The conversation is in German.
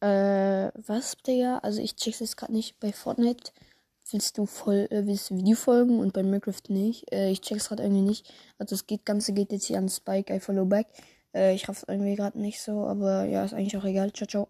Äh, was, Digga? Also ich check's jetzt gerade nicht. Bei Fortnite willst du voll, äh, willst du Video folgen und bei Minecraft nicht. Äh, ich check's gerade irgendwie nicht. Also das geht, Ganze geht jetzt hier an Spike, I follow back. Äh, ich raff's irgendwie gerade nicht so, aber ja, ist eigentlich auch egal. Ciao, ciao.